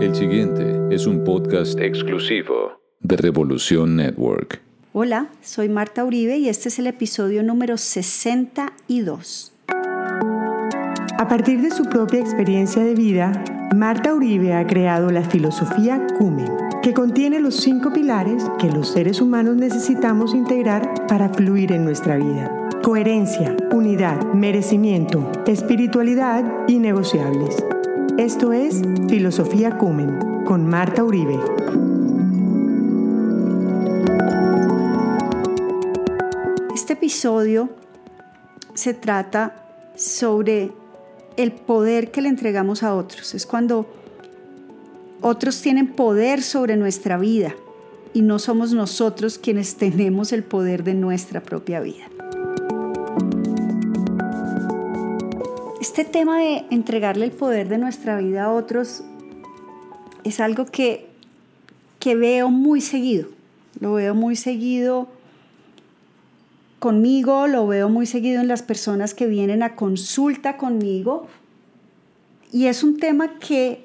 El siguiente es un podcast exclusivo de Revolución Network. Hola, soy Marta Uribe y este es el episodio número 62. A partir de su propia experiencia de vida, Marta Uribe ha creado la filosofía Cumen, que contiene los cinco pilares que los seres humanos necesitamos integrar para fluir en nuestra vida. Coherencia, unidad, merecimiento, espiritualidad y negociables. Esto es Filosofía Cumen con Marta Uribe. Este episodio se trata sobre el poder que le entregamos a otros. Es cuando otros tienen poder sobre nuestra vida y no somos nosotros quienes tenemos el poder de nuestra propia vida. Este tema de entregarle el poder de nuestra vida a otros es algo que, que veo muy seguido. Lo veo muy seguido conmigo, lo veo muy seguido en las personas que vienen a consulta conmigo. Y es un tema que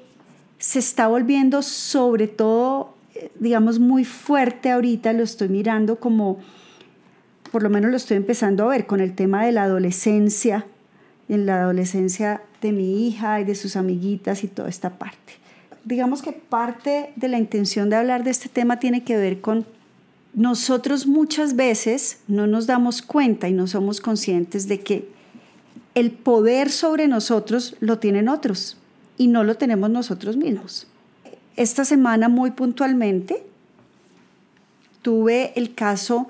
se está volviendo sobre todo, digamos, muy fuerte ahorita, lo estoy mirando como, por lo menos lo estoy empezando a ver con el tema de la adolescencia, en la adolescencia de mi hija y de sus amiguitas y toda esta parte. Digamos que parte de la intención de hablar de este tema tiene que ver con nosotros muchas veces no nos damos cuenta y no somos conscientes de que el poder sobre nosotros lo tienen otros y no lo tenemos nosotros mismos. Esta semana muy puntualmente tuve el caso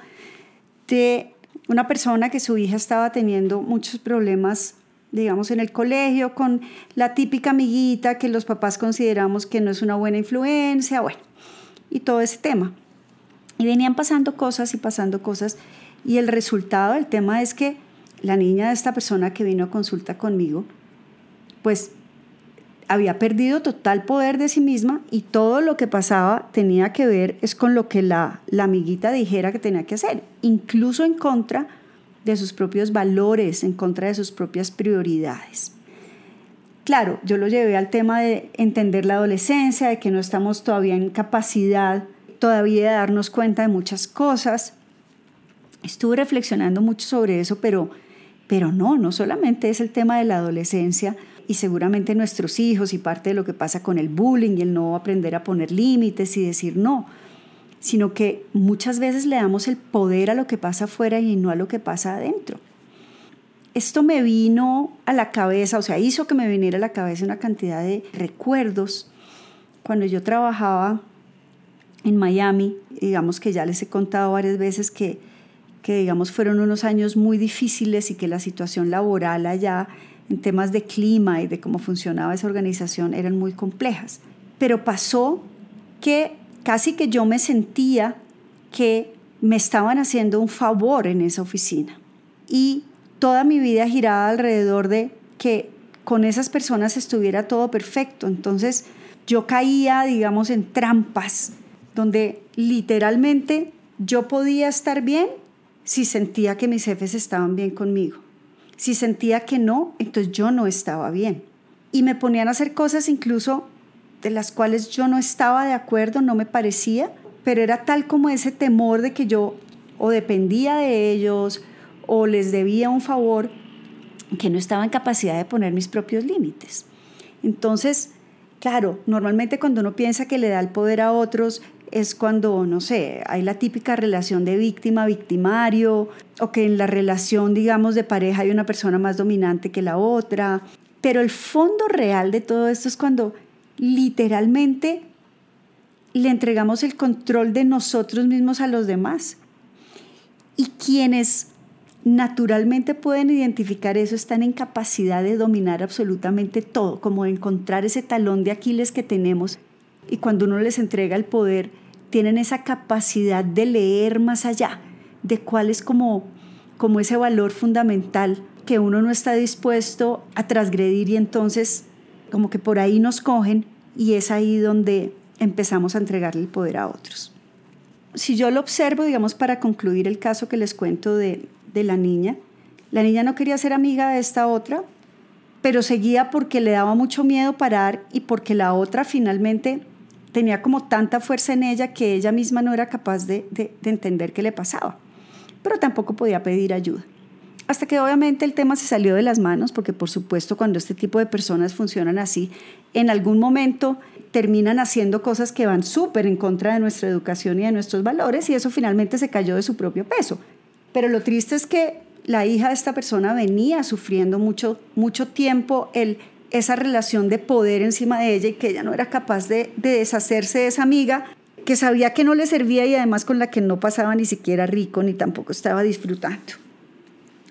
de una persona que su hija estaba teniendo muchos problemas, digamos, en el colegio con la típica amiguita que los papás consideramos que no es una buena influencia, bueno, y todo ese tema. Y venían pasando cosas y pasando cosas. Y el resultado del tema es que la niña de esta persona que vino a consulta conmigo, pues había perdido total poder de sí misma y todo lo que pasaba tenía que ver es con lo que la, la amiguita dijera que tenía que hacer, incluso en contra de sus propios valores, en contra de sus propias prioridades. Claro, yo lo llevé al tema de entender la adolescencia, de que no estamos todavía en capacidad todavía de darnos cuenta de muchas cosas. Estuve reflexionando mucho sobre eso, pero, pero no, no solamente es el tema de la adolescencia y seguramente nuestros hijos y parte de lo que pasa con el bullying y el no aprender a poner límites y decir no, sino que muchas veces le damos el poder a lo que pasa afuera y no a lo que pasa adentro. Esto me vino a la cabeza, o sea, hizo que me viniera a la cabeza una cantidad de recuerdos cuando yo trabajaba en Miami, digamos que ya les he contado varias veces que, que digamos fueron unos años muy difíciles y que la situación laboral allá en temas de clima y de cómo funcionaba esa organización eran muy complejas. Pero pasó que casi que yo me sentía que me estaban haciendo un favor en esa oficina. Y toda mi vida giraba alrededor de que con esas personas estuviera todo perfecto. Entonces yo caía, digamos, en trampas donde literalmente yo podía estar bien si sentía que mis jefes estaban bien conmigo. Si sentía que no, entonces yo no estaba bien. Y me ponían a hacer cosas incluso de las cuales yo no estaba de acuerdo, no me parecía, pero era tal como ese temor de que yo o dependía de ellos o les debía un favor que no estaba en capacidad de poner mis propios límites. Entonces, claro, normalmente cuando uno piensa que le da el poder a otros, es cuando, no sé, hay la típica relación de víctima-victimario o que en la relación, digamos, de pareja hay una persona más dominante que la otra. Pero el fondo real de todo esto es cuando literalmente le entregamos el control de nosotros mismos a los demás. Y quienes naturalmente pueden identificar eso están en capacidad de dominar absolutamente todo, como encontrar ese talón de Aquiles que tenemos. Y cuando uno les entrega el poder, tienen esa capacidad de leer más allá de cuál es como, como ese valor fundamental que uno no está dispuesto a transgredir y entonces como que por ahí nos cogen y es ahí donde empezamos a entregarle el poder a otros. Si yo lo observo, digamos, para concluir el caso que les cuento de, de la niña, la niña no quería ser amiga de esta otra pero seguía porque le daba mucho miedo parar y porque la otra finalmente tenía como tanta fuerza en ella que ella misma no era capaz de, de entender qué le pasaba, pero tampoco podía pedir ayuda. Hasta que obviamente el tema se salió de las manos, porque por supuesto cuando este tipo de personas funcionan así, en algún momento terminan haciendo cosas que van súper en contra de nuestra educación y de nuestros valores y eso finalmente se cayó de su propio peso. Pero lo triste es que la hija de esta persona venía sufriendo mucho, mucho tiempo el, esa relación de poder encima de ella y que ella no era capaz de, de deshacerse de esa amiga que sabía que no le servía y además con la que no pasaba ni siquiera rico ni tampoco estaba disfrutando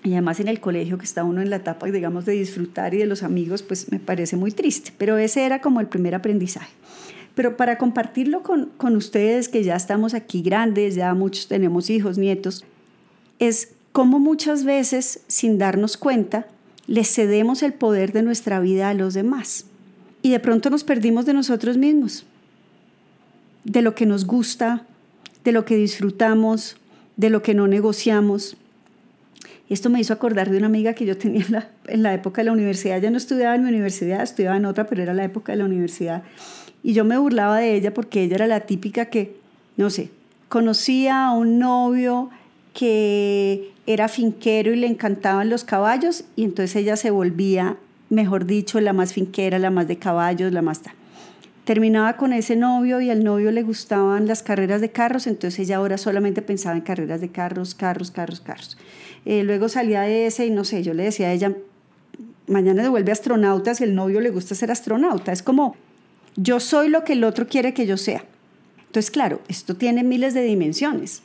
y además en el colegio que está uno en la etapa, digamos, de disfrutar y de los amigos, pues me parece muy triste, pero ese era como el primer aprendizaje. Pero para compartirlo con, con ustedes, que ya estamos aquí grandes, ya muchos tenemos hijos, nietos, es como muchas veces, sin darnos cuenta, le cedemos el poder de nuestra vida a los demás. Y de pronto nos perdimos de nosotros mismos, de lo que nos gusta, de lo que disfrutamos, de lo que no negociamos esto me hizo acordar de una amiga que yo tenía en la, en la época de la universidad. Ya no estudiaba en mi universidad, estudiaba en otra, pero era la época de la universidad. Y yo me burlaba de ella porque ella era la típica que, no sé, conocía a un novio que era finquero y le encantaban los caballos y entonces ella se volvía, mejor dicho, la más finquera, la más de caballos, la más... Terminaba con ese novio y al novio le gustaban las carreras de carros, entonces ella ahora solamente pensaba en carreras de carros, carros, carros, carros. Eh, luego salía de ese y no sé, yo le decía a ella, mañana devuelve astronauta si el novio le gusta ser astronauta. Es como, yo soy lo que el otro quiere que yo sea. Entonces, claro, esto tiene miles de dimensiones,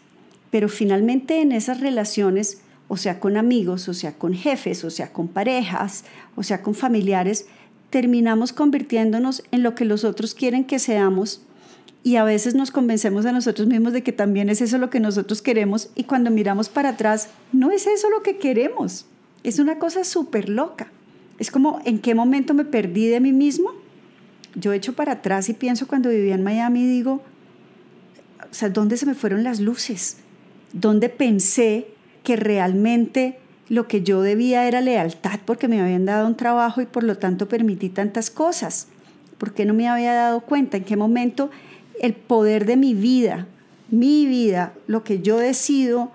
pero finalmente en esas relaciones, o sea, con amigos, o sea, con jefes, o sea, con parejas, o sea, con familiares, terminamos convirtiéndonos en lo que los otros quieren que seamos y a veces nos convencemos a nosotros mismos de que también es eso lo que nosotros queremos y cuando miramos para atrás, no es eso lo que queremos. Es una cosa súper loca. Es como, ¿en qué momento me perdí de mí mismo? Yo echo para atrás y pienso cuando vivía en Miami digo, o sea, ¿dónde se me fueron las luces? ¿Dónde pensé que realmente lo que yo debía era lealtad porque me habían dado un trabajo y por lo tanto permití tantas cosas? ¿Por qué no me había dado cuenta? ¿En qué momento el poder de mi vida, mi vida, lo que yo decido,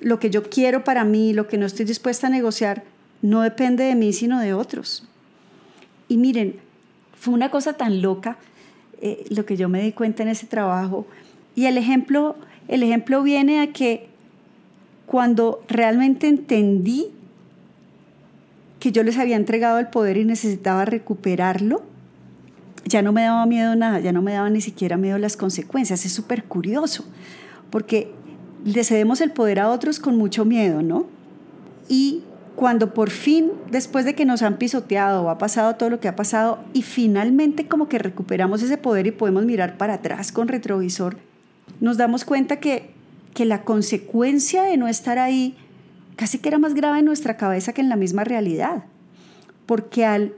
lo que yo quiero para mí, lo que no estoy dispuesta a negociar, no depende de mí, sino de otros. Y miren, fue una cosa tan loca eh, lo que yo me di cuenta en ese trabajo. Y el ejemplo, el ejemplo viene a que cuando realmente entendí que yo les había entregado el poder y necesitaba recuperarlo, ya no me daba miedo nada, ya no me daba ni siquiera miedo las consecuencias. Es súper curioso, porque le cedemos el poder a otros con mucho miedo, ¿no? Y cuando por fin, después de que nos han pisoteado ha pasado todo lo que ha pasado, y finalmente como que recuperamos ese poder y podemos mirar para atrás con retrovisor, nos damos cuenta que, que la consecuencia de no estar ahí casi que era más grave en nuestra cabeza que en la misma realidad. Porque al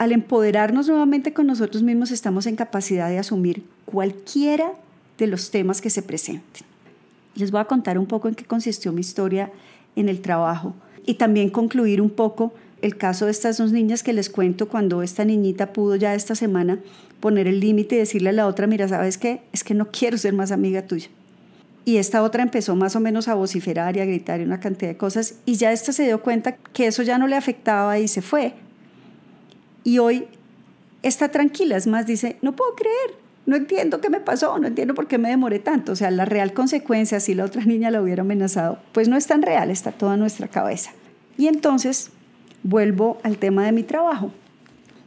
al empoderarnos nuevamente con nosotros mismos estamos en capacidad de asumir cualquiera de los temas que se presenten. Les voy a contar un poco en qué consistió mi historia en el trabajo y también concluir un poco el caso de estas dos niñas que les cuento cuando esta niñita pudo ya esta semana poner el límite y decirle a la otra, mira, ¿sabes qué? Es que no quiero ser más amiga tuya. Y esta otra empezó más o menos a vociferar y a gritar y una cantidad de cosas y ya esta se dio cuenta que eso ya no le afectaba y se fue y hoy está tranquila, es más, dice, no puedo creer, no entiendo qué me pasó, no entiendo por qué me demoré tanto. O sea, la real consecuencia, si la otra niña la hubiera amenazado, pues no es tan real, está toda nuestra cabeza. Y entonces vuelvo al tema de mi trabajo.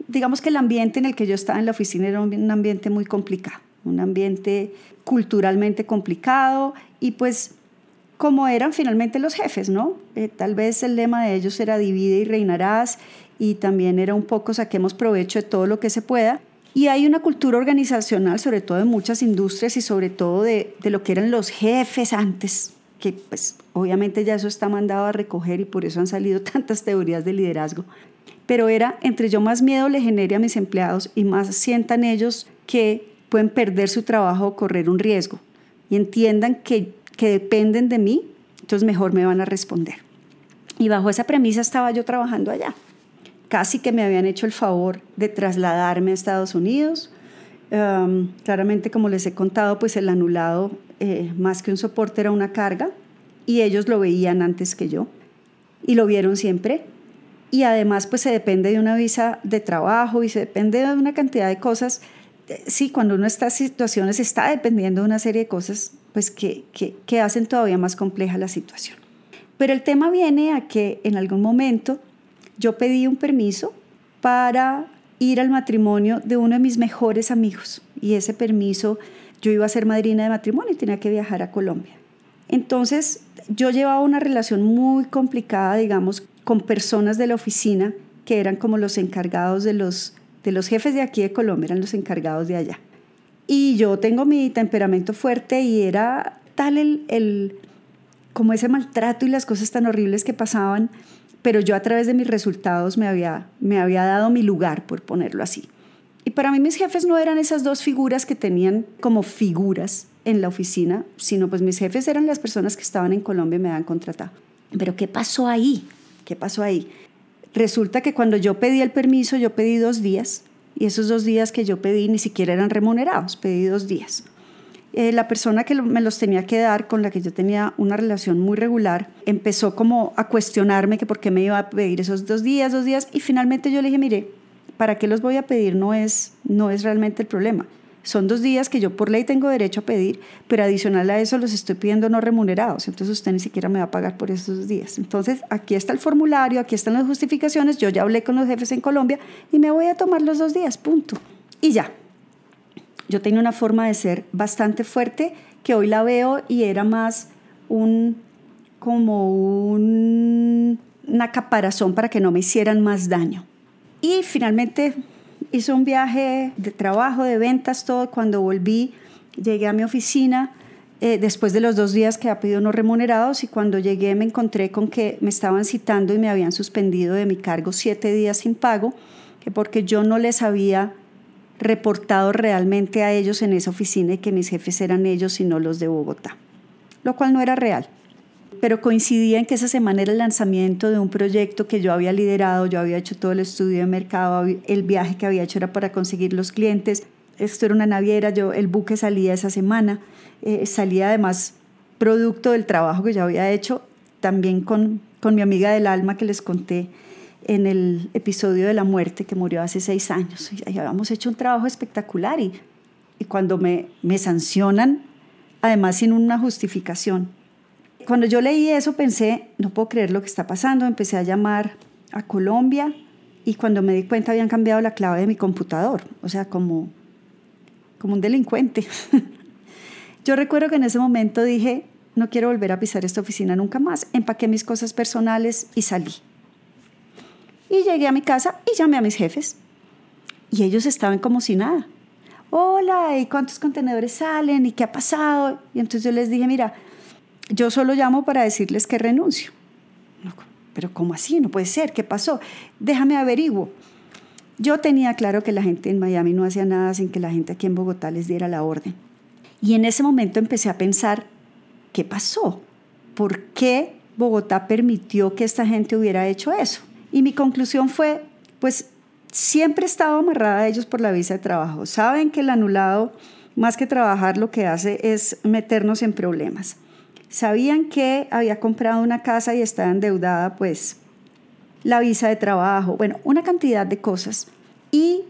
Digamos que el ambiente en el que yo estaba en la oficina era un ambiente muy complicado, un ambiente culturalmente complicado y pues como eran finalmente los jefes, ¿no? Eh, tal vez el lema de ellos era divide y reinarás y también era un poco saquemos provecho de todo lo que se pueda. Y hay una cultura organizacional, sobre todo de muchas industrias y sobre todo de, de lo que eran los jefes antes, que pues obviamente ya eso está mandado a recoger y por eso han salido tantas teorías de liderazgo. Pero era entre yo más miedo le genere a mis empleados y más sientan ellos que pueden perder su trabajo o correr un riesgo y entiendan que, que dependen de mí, entonces mejor me van a responder. Y bajo esa premisa estaba yo trabajando allá casi que me habían hecho el favor de trasladarme a Estados Unidos. Claramente, como les he contado, pues el anulado, eh, más que un soporte, era una carga y ellos lo veían antes que yo y lo vieron siempre. Y además, pues se depende de una visa de trabajo y se depende de una cantidad de cosas. Sí, cuando uno está en situaciones, está dependiendo de una serie de cosas, pues que, que, que hacen todavía más compleja la situación. Pero el tema viene a que en algún momento yo pedí un permiso para ir al matrimonio de uno de mis mejores amigos y ese permiso yo iba a ser madrina de matrimonio y tenía que viajar a Colombia. Entonces yo llevaba una relación muy complicada, digamos, con personas de la oficina que eran como los encargados de los, de los jefes de aquí de Colombia, eran los encargados de allá. Y yo tengo mi temperamento fuerte y era tal el, el como ese maltrato y las cosas tan horribles que pasaban pero yo a través de mis resultados me había, me había dado mi lugar, por ponerlo así. Y para mí mis jefes no eran esas dos figuras que tenían como figuras en la oficina, sino pues mis jefes eran las personas que estaban en Colombia y me habían contratado. Pero ¿qué pasó ahí? ¿Qué pasó ahí? Resulta que cuando yo pedí el permiso, yo pedí dos días, y esos dos días que yo pedí ni siquiera eran remunerados, pedí dos días. Eh, la persona que me los tenía que dar, con la que yo tenía una relación muy regular, empezó como a cuestionarme que por qué me iba a pedir esos dos días, dos días, y finalmente yo le dije, mire, ¿para qué los voy a pedir? No es, no es realmente el problema. Son dos días que yo por ley tengo derecho a pedir, pero adicional a eso los estoy pidiendo no remunerados, entonces usted ni siquiera me va a pagar por esos días. Entonces, aquí está el formulario, aquí están las justificaciones, yo ya hablé con los jefes en Colombia y me voy a tomar los dos días, punto. Y ya, yo tenía una forma de ser bastante fuerte que hoy la veo y era más un como un, una caparazón para que no me hicieran más daño. Y finalmente hice un viaje de trabajo, de ventas, todo. Cuando volví, llegué a mi oficina eh, después de los dos días que había pedido no remunerados y cuando llegué me encontré con que me estaban citando y me habían suspendido de mi cargo siete días sin pago, que porque yo no les había reportado realmente a ellos en esa oficina y que mis jefes eran ellos y no los de Bogotá, lo cual no era real. Pero coincidía en que esa semana era el lanzamiento de un proyecto que yo había liderado, yo había hecho todo el estudio de mercado, el viaje que había hecho era para conseguir los clientes, esto era una naviera, yo, el buque salía esa semana, eh, salía además producto del trabajo que yo había hecho, también con, con mi amiga del alma que les conté, en el episodio de la muerte que murió hace seis años. Y habíamos hecho un trabajo espectacular y, y cuando me, me sancionan, además sin una justificación. Cuando yo leí eso pensé, no puedo creer lo que está pasando, empecé a llamar a Colombia y cuando me di cuenta habían cambiado la clave de mi computador, o sea, como, como un delincuente. yo recuerdo que en ese momento dije, no quiero volver a pisar esta oficina nunca más, empaqué mis cosas personales y salí. Y llegué a mi casa y llamé a mis jefes. Y ellos estaban como si nada. Hola, ¿y cuántos contenedores salen? ¿Y qué ha pasado? Y entonces yo les dije, mira, yo solo llamo para decirles que renuncio. pero ¿cómo así? No puede ser. ¿Qué pasó? Déjame averiguo. Yo tenía claro que la gente en Miami no hacía nada sin que la gente aquí en Bogotá les diera la orden. Y en ese momento empecé a pensar, ¿qué pasó? ¿Por qué Bogotá permitió que esta gente hubiera hecho eso? Y mi conclusión fue, pues siempre he estado amarrada a ellos por la visa de trabajo. Saben que el anulado, más que trabajar, lo que hace es meternos en problemas. Sabían que había comprado una casa y estaba endeudada, pues la visa de trabajo, bueno, una cantidad de cosas. Y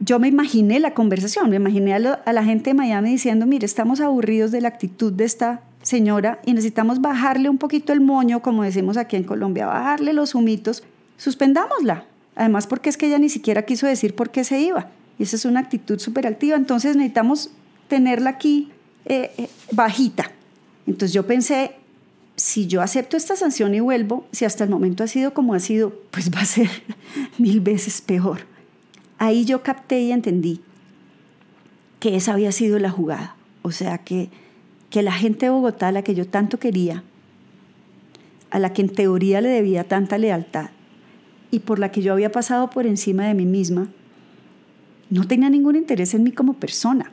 yo me imaginé la conversación, me imaginé a, la gente de Miami diciendo, mire, estamos aburridos de la actitud de esta señora y necesitamos bajarle un poquito el moño, como decimos aquí en Colombia, bajarle los humitos suspendámosla. Además, porque es que ella ni siquiera quiso decir por qué se iba. Y esa es una actitud súper activa. Entonces necesitamos tenerla aquí eh, eh, bajita. Entonces yo pensé, si yo acepto esta sanción y vuelvo, si hasta el momento ha sido como ha sido, pues va a ser mil veces peor. Ahí yo capté y entendí que esa había sido la jugada. O sea, que, que la gente de Bogotá, la que yo tanto quería, a la que en teoría le debía tanta lealtad, y por la que yo había pasado por encima de mí misma, no tenía ningún interés en mí como persona.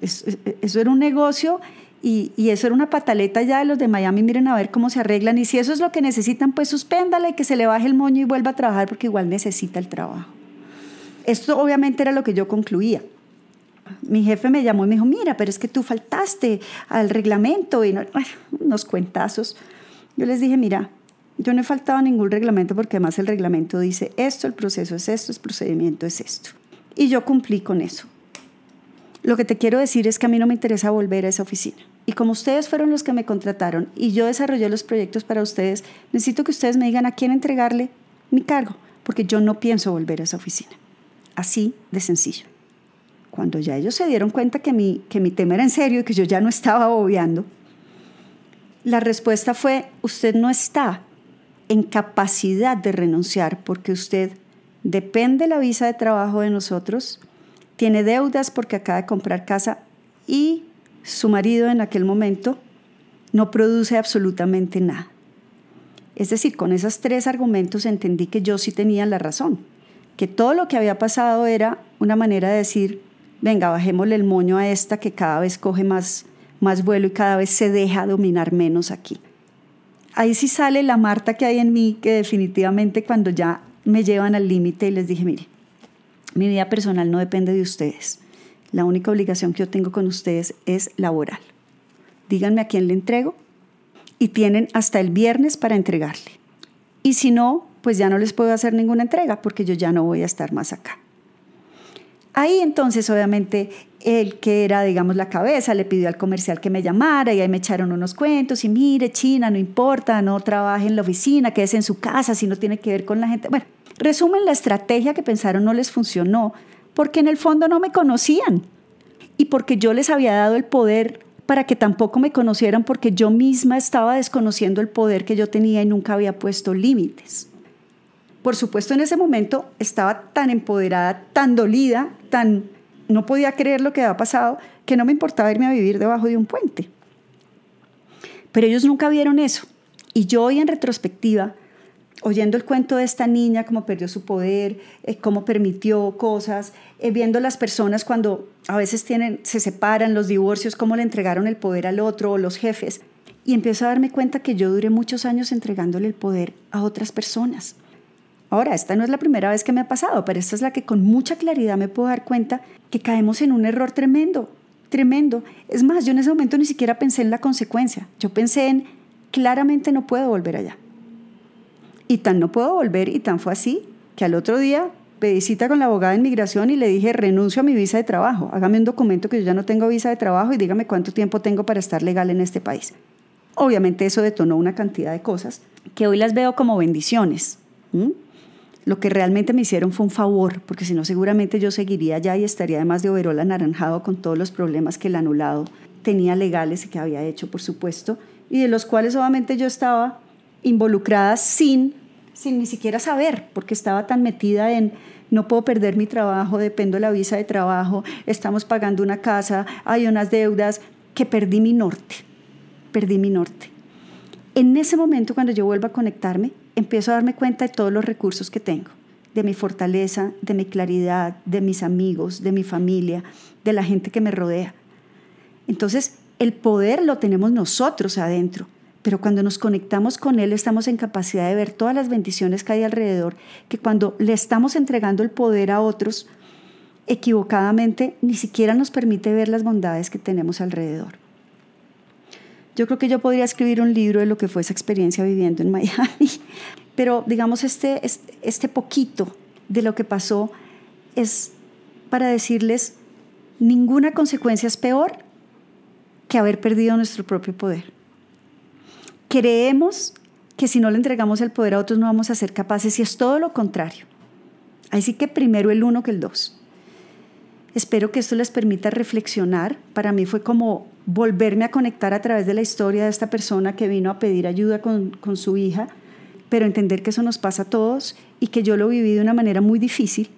Eso, era un negocio Y, y, eso era una pataleta ya de los de Miami, miren a ver cómo se arreglan. Y si eso es lo que necesitan, pues suspéndale, que se le baje el moño y vuelva a trabajar porque igual necesita el trabajo. Esto obviamente era lo que yo concluía. Mi jefe me llamó y me dijo, mira, pero es que tú faltaste al reglamento y unos cuentazos. Yo les dije, mira, yo no he faltado a ningún reglamento porque además el reglamento dice esto, el proceso es esto, el procedimiento es esto. Y yo cumplí con eso. Lo que te quiero decir es que a mí no me interesa volver a esa oficina. Y como ustedes fueron los que me contrataron y yo desarrollé los proyectos para ustedes, necesito que ustedes me digan a quién entregarle mi cargo, porque yo no pienso volver a esa oficina. Así de sencillo. Cuando ya ellos se dieron cuenta que mi, que mi tema era en serio y que yo ya no estaba obviando, la respuesta fue, usted no está en capacidad de renunciar porque usted depende de la visa de trabajo de nosotros, tiene deudas porque acaba de comprar casa y su marido en aquel momento no produce absolutamente nada. Es decir, con esos tres argumentos entendí que yo sí tenía la razón, que todo lo que había pasado era una manera de decir, venga, bajémosle el moño a esta que cada vez coge más, más vuelo y cada vez se deja dominar menos aquí. Ahí sí sale la Marta que hay en mí, que definitivamente cuando ya me llevan al límite y les dije, mire, mi vida personal no depende de ustedes. La única obligación que yo tengo con ustedes es laboral. Díganme a quién le entrego y tienen hasta el viernes para entregarle. Y si no, pues ya no les puedo hacer ninguna entrega porque yo ya no voy a estar más acá. Ahí entonces obviamente el que era, digamos, la cabeza le pidió al comercial que me llamara y ahí me echaron unos cuentos y mire, China, no importa, no trabaje en la oficina, quédese en su casa si no tiene que ver con la gente. Bueno, Resumen, la estrategia que pensaron no les funcionó porque en el fondo no me conocían y porque yo les había dado el poder para que tampoco me conocieran porque yo misma estaba desconociendo el poder que yo tenía y nunca había puesto límites. Por supuesto, en ese momento estaba tan empoderada, tan dolida, tan no podía creer lo que había pasado, que no me importaba irme a vivir debajo de un puente. Pero ellos nunca vieron eso. Y yo hoy en retrospectiva oyendo el cuento de esta niña, cómo perdió su poder, eh, cómo permitió cosas, eh, viendo las personas cuando a veces se separan, los divorcios, cómo le entregaron el poder al otro o los jefes. Y empiezo a darme cuenta que yo duré muchos años entregándole el poder a otras personas. Ahora, esta no es la primera vez que me ha pasado, pero esta es la que con mucha claridad me puedo dar cuenta que caemos en un error tremendo, tremendo. Es más, yo en ese momento ni siquiera pensé en la consecuencia. Yo pensé en, claramente no puedo volver allá. Y tan no puedo volver y tan fue así que al otro día pedí cita con la abogada de inmigración y le dije renuncio a mi visa de trabajo, hágame un documento que yo ya no tengo visa de trabajo y dígame cuánto tiempo tengo para estar legal en este país. Obviamente eso detonó una cantidad de cosas que hoy las veo como bendiciones. Lo que realmente me hicieron fue un favor, porque si no seguramente yo seguiría allá y estaría además de overol anaranjado con todos los problemas que el anulado tenía legales y que había hecho, por supuesto, y de los cuales obviamente yo estaba involucrada sin, sin ni siquiera saber, porque estaba tan metida en no puedo perder mi trabajo, dependo de la visa de trabajo, estamos pagando una casa, hay unas deudas, que perdí mi norte, perdí mi norte. En ese momento, cuando yo vuelvo a conectarme, empiezo a darme cuenta de todos los recursos que tengo, de mi fortaleza, de mi claridad, de mis amigos, de mi familia, de la gente que me rodea. Entonces, el poder lo tenemos nosotros adentro pero cuando nos conectamos con Él estamos en capacidad de ver todas las bendiciones que hay alrededor, que cuando le estamos entregando el poder a otros, equivocadamente ni siquiera nos permite ver las bondades que tenemos alrededor. Yo creo que yo podría escribir un libro de lo que fue esa experiencia viviendo en Miami, pero digamos este, este, poquito de lo que pasó es para decirles, ninguna consecuencia es peor que haber perdido nuestro propio poder creemos que si no le entregamos el poder a otros no vamos a ser capaces y es todo lo contrario. Así que primero el uno que el dos. Espero que esto les permita reflexionar. Para mí fue como volverme a conectar a través de la historia de esta persona que vino a pedir ayuda con, con su hija, pero entender que eso nos pasa a todos y que yo lo viví de una manera muy difícil,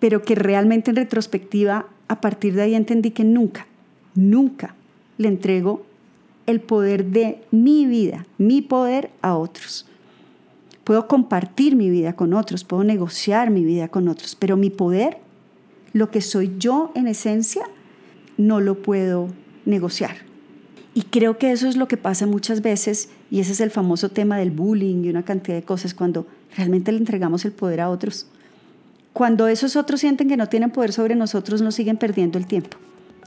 pero que realmente en retrospectiva, a partir de ahí entendí que nunca, nunca le entrego el poder de mi vida, mi poder a otros. Puedo compartir mi vida con otros, puedo negociar mi vida con otros, pero mi poder, lo que soy yo en esencia, no lo puedo negociar. Y creo que eso es lo que pasa muchas veces, y ese es el famoso tema del bullying y una cantidad de cosas, cuando realmente le entregamos el poder a otros. Cuando esos otros sienten que no tienen poder sobre nosotros, nos siguen perdiendo el tiempo.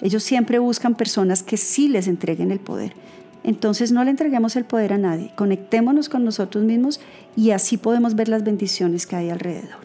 Ellos siempre buscan personas que sí les entreguen el poder. Entonces no le entreguemos el poder a nadie, conectémonos con nosotros mismos y así podemos ver las bendiciones que hay alrededor.